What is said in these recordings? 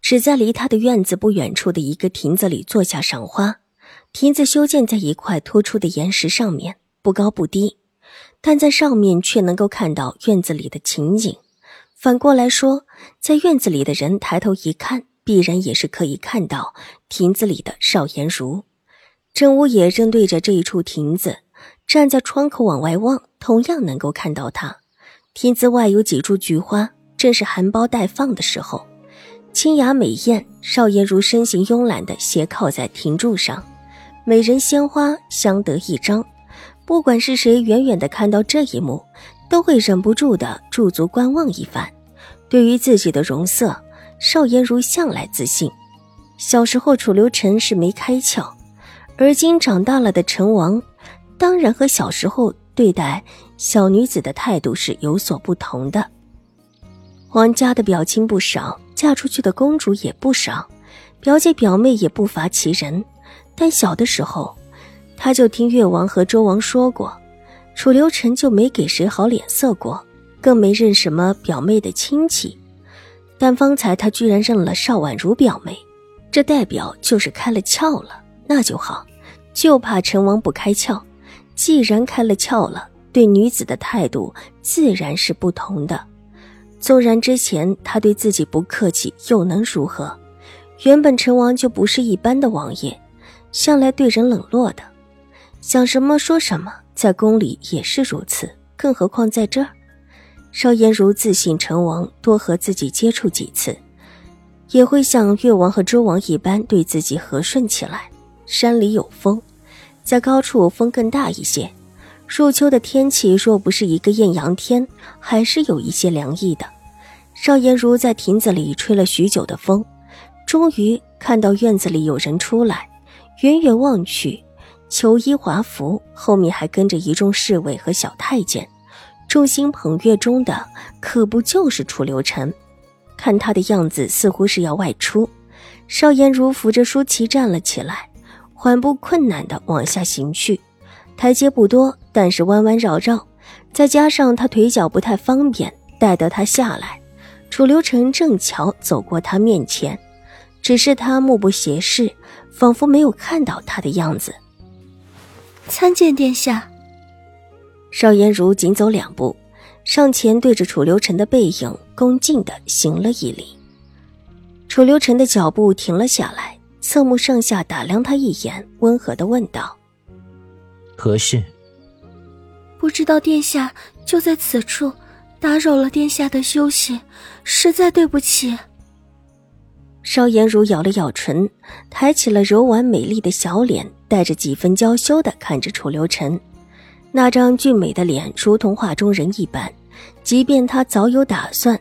只在离他的院子不远处的一个亭子里坐下赏花。亭子修建在一块突出的岩石上面，不高不低，但在上面却能够看到院子里的情景。反过来说，在院子里的人抬头一看，必然也是可以看到亭子里的邵颜如。郑屋也正对着这一处亭子，站在窗口往外望，同样能够看到他。亭子外有几株菊花，正是含苞待放的时候，清雅美艳。邵颜如身形慵懒地斜靠在亭柱上，美人鲜花相得益彰。不管是谁，远远的看到这一幕，都会忍不住的驻足观望一番。对于自己的容色，邵颜如向来自信。小时候楚留臣是没开窍，而今长大了的陈王，当然和小时候。对待小女子的态度是有所不同的。皇家的表情不少，嫁出去的公主也不少，表姐表妹也不乏其人。但小的时候，他就听越王和周王说过，楚留臣就没给谁好脸色过，更没认什么表妹的亲戚。但方才他居然认了邵婉如表妹，这代表就是开了窍了。那就好，就怕陈王不开窍。既然开了窍了，对女子的态度自然是不同的。纵然之前他对自己不客气，又能如何？原本陈王就不是一般的王爷，向来对人冷落的，想什么说什么，在宫里也是如此，更何况在这儿。邵颜如自信陈王多和自己接触几次，也会像越王和周王一般对自己和顺起来。山里有风。在高处风更大一些，入秋的天气若不是一个艳阳天，还是有一些凉意的。邵颜如在亭子里吹了许久的风，终于看到院子里有人出来。远远望去，裘衣华服，后面还跟着一众侍卫和小太监，众星捧月中的可不就是楚留臣？看他的样子，似乎是要外出。邵颜如扶着舒淇站了起来。缓步困难地往下行去，台阶不多，但是弯弯绕绕，再加上他腿脚不太方便，待得他下来，楚留臣正巧走过他面前，只是他目不斜视，仿佛没有看到他的样子。参见殿下。邵颜如紧走两步，上前对着楚留臣的背影恭敬的行了一礼。楚留臣的脚步停了下来。侧目上下打量他一眼，温和的问道：“何事？”不知道殿下就在此处，打扰了殿下的休息，实在对不起。邵颜如咬了咬唇，抬起了柔婉美丽的小脸，带着几分娇羞的看着楚留臣，那张俊美的脸如同画中人一般，即便他早有打算，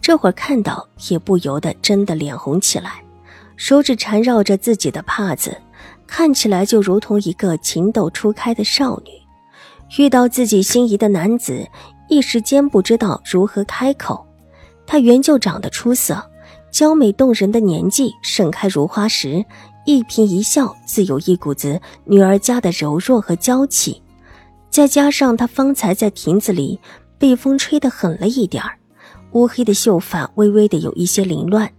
这会儿看到也不由得真的脸红起来。手指缠绕着自己的帕子，看起来就如同一个情窦初开的少女，遇到自己心仪的男子，一时间不知道如何开口。她原就长得出色，娇美动人的年纪，盛开如花时，一颦一笑自有一股子女儿家的柔弱和娇气。再加上她方才在亭子里被风吹得狠了一点儿，乌黑的秀发微微的有一些凌乱。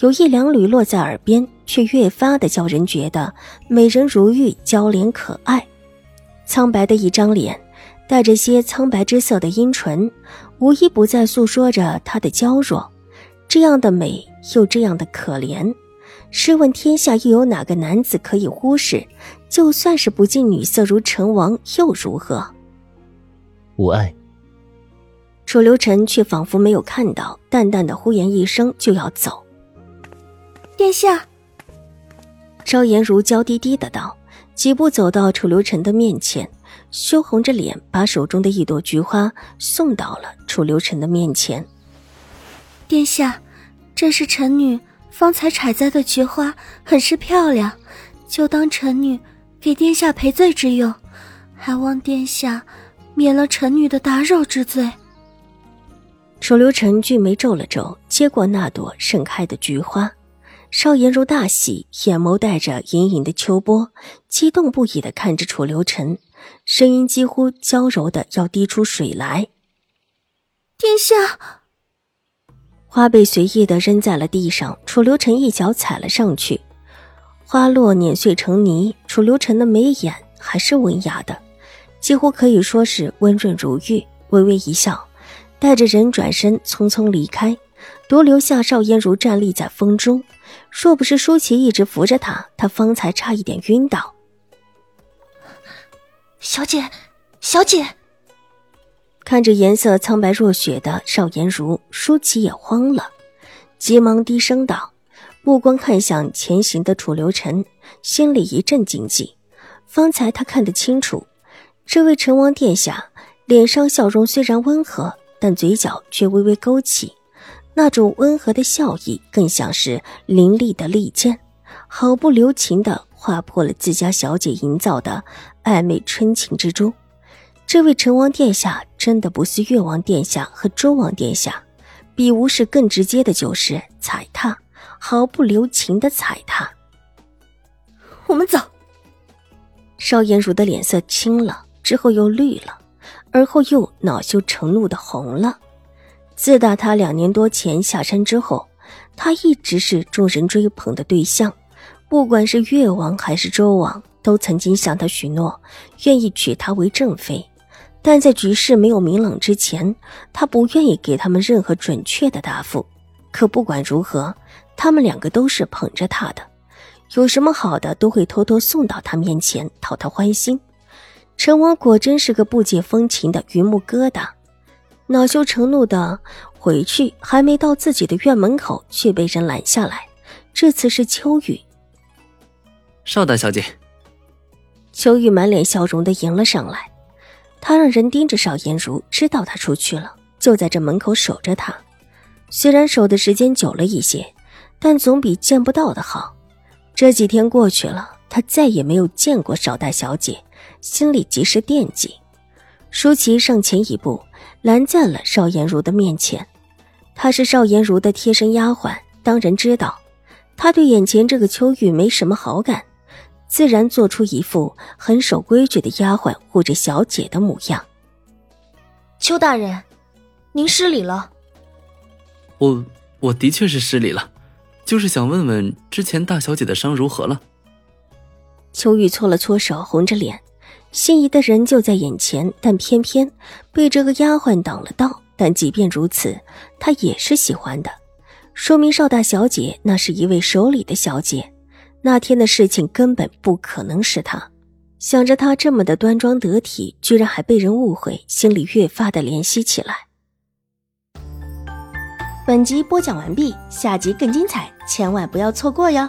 有一两缕落在耳边，却越发的叫人觉得美人如玉，娇脸可爱。苍白的一张脸，带着些苍白之色的阴唇，无一不在诉说着她的娇弱。这样的美，又这样的可怜，试问天下又有哪个男子可以忽视？就算是不近女色如成王，又如何？无碍。楚留臣却仿佛没有看到，淡淡的呼言一声，就要走。殿下，邵颜如娇滴滴的道，几步走到楚留臣的面前，羞红着脸，把手中的一朵菊花送到了楚留臣的面前。殿下，这是臣女方才采摘的菊花很是漂亮，就当臣女给殿下赔罪之用，还望殿下免了臣女的打扰之罪。楚留臣俊眉皱了皱，接过那朵盛开的菊花。邵颜如大喜，眼眸带着隐隐的秋波，激动不已的看着楚留臣，声音几乎娇柔的要滴出水来。殿下，花被随意的扔在了地上，楚留臣一脚踩了上去，花落碾碎成泥。楚留臣的眉眼还是文雅的，几乎可以说是温润如玉，微微一笑，带着人转身匆匆离开，独留下邵嫣如站立在风中。若不是舒淇一直扶着他，他方才差一点晕倒。小姐，小姐，看着颜色苍白若雪的邵颜如，舒淇也慌了，急忙低声道，目光看向前行的楚留臣，心里一阵惊悸。方才他看得清楚，这位成王殿下脸上笑容虽然温和，但嘴角却微微勾起。那种温和的笑意，更像是凌厉的利剑，毫不留情的划破了自家小姐营造的暧昧春情之中。这位成王殿下真的不是越王殿下和周王殿下，比无视更直接的就是踩踏，毫不留情的踩踏。我们走。邵颜如的脸色青了，之后又绿了，而后又恼羞成怒的红了。自打他两年多前下山之后，他一直是众人追捧的对象。不管是越王还是周王，都曾经向他许诺，愿意娶她为正妃。但在局势没有明朗之前，他不愿意给他们任何准确的答复。可不管如何，他们两个都是捧着他的，有什么好的都会偷偷送到他面前讨他欢心。陈王果真是个不解风情的榆木疙瘩。恼羞成怒的回去，还没到自己的院门口，却被人拦下来。这次是秋雨，邵大小姐。秋雨满脸笑容的迎了上来，他让人盯着邵颜如，知道他出去了，就在这门口守着他。虽然守的时间久了一些，但总比见不到的好。这几天过去了，他再也没有见过邵大小姐，心里极是惦记。舒淇上前一步。拦在了邵颜如的面前，她是邵颜如的贴身丫鬟，当然知道她对眼前这个秋玉没什么好感，自然做出一副很守规矩的丫鬟护着小姐的模样。邱大人，您失礼了。我我的确是失礼了，就是想问问之前大小姐的伤如何了。秋玉搓了搓手，红着脸。心仪的人就在眼前，但偏偏被这个丫鬟挡了道。但即便如此，他也是喜欢的，说明邵大小姐那是一位守礼的小姐。那天的事情根本不可能是她。想着她这么的端庄得体，居然还被人误会，心里越发的怜惜起来。本集播讲完毕，下集更精彩，千万不要错过哟。